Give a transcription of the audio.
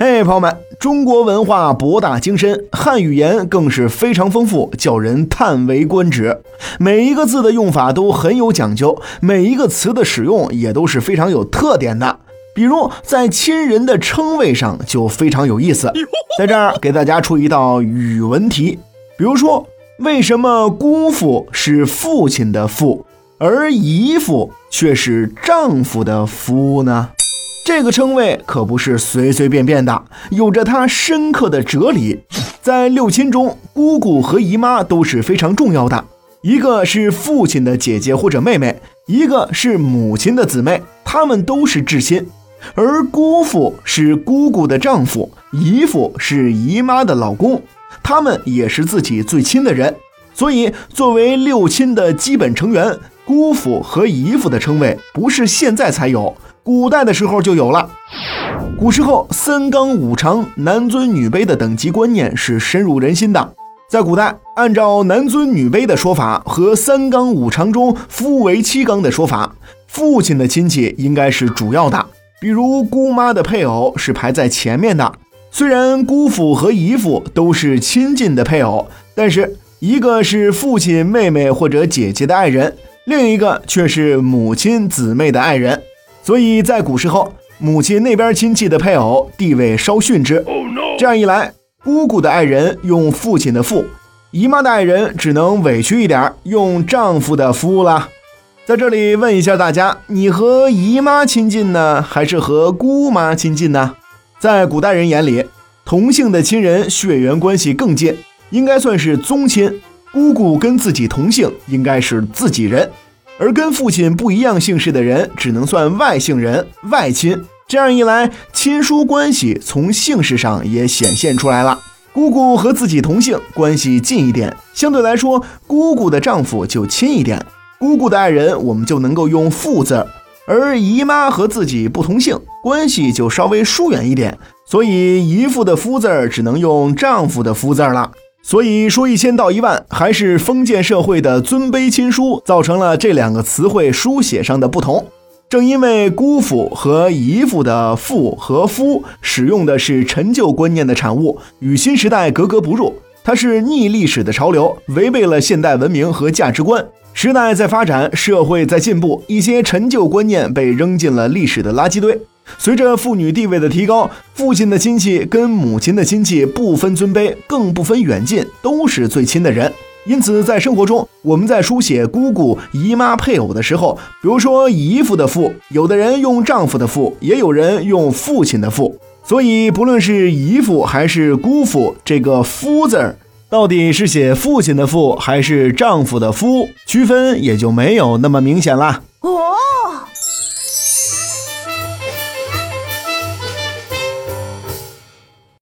嘿，朋友们，中国文化博大精深，汉语言更是非常丰富，叫人叹为观止。每一个字的用法都很有讲究，每一个词的使用也都是非常有特点的。比如在亲人的称谓上就非常有意思。在这儿给大家出一道语文题，比如说，为什么姑父是父亲的父，而姨父却是丈夫的夫呢？这个称谓可不是随随便便的，有着它深刻的哲理。在六亲中，姑姑和姨妈都是非常重要的。一个是父亲的姐姐或者妹妹，一个是母亲的姊妹，她们都是至亲。而姑父是姑姑的丈夫，姨父是姨妈的老公，他们也是自己最亲的人。所以，作为六亲的基本成员，姑父和姨父的称谓不是现在才有。古代的时候就有了。古时候三纲五常、男尊女卑的等级观念是深入人心的。在古代，按照男尊女卑的说法和三纲五常中夫为妻纲的说法，父亲的亲戚应该是主要的，比如姑妈的配偶是排在前面的。虽然姑父和姨父都是亲近的配偶，但是一个是父亲、妹妹或者姐姐的爱人，另一个却是母亲、姊妹的爱人。所以在古时候，母亲那边亲戚的配偶地位稍逊之。这样一来，姑姑的爱人用父亲的父，姨妈的爱人只能委屈一点，用丈夫的夫啦。在这里问一下大家，你和姨妈亲近呢，还是和姑妈亲近呢？在古代人眼里，同姓的亲人血缘关系更近，应该算是宗亲。姑姑跟自己同姓，应该是自己人。而跟父亲不一样姓氏的人，只能算外姓人、外亲。这样一来，亲疏关系从姓氏上也显现出来了。姑姑和自己同姓，关系近一点，相对来说，姑姑的丈夫就亲一点。姑姑的爱人，我们就能够用父字儿；而姨妈和自己不同姓，关系就稍微疏远一点，所以姨父的夫字儿只能用丈夫的夫字儿了。所以说一千道一万，还是封建社会的尊卑亲疏造成了这两个词汇书写上的不同。正因为姑父和姨父的父和夫使用的是陈旧观念的产物，与新时代格格不入，它是逆历史的潮流，违背了现代文明和价值观。时代在发展，社会在进步，一些陈旧观念被扔进了历史的垃圾堆。随着妇女地位的提高，父亲的亲戚跟母亲的亲戚不分尊卑，更不分远近，都是最亲的人。因此，在生活中，我们在书写姑姑、姨妈配偶的时候，比如说姨父的父，有的人用丈夫的父，也有人用父亲的父。所以，不论是姨父还是姑父，这个“夫”字儿，到底是写父亲的父还是丈夫的夫，区分也就没有那么明显了。哦。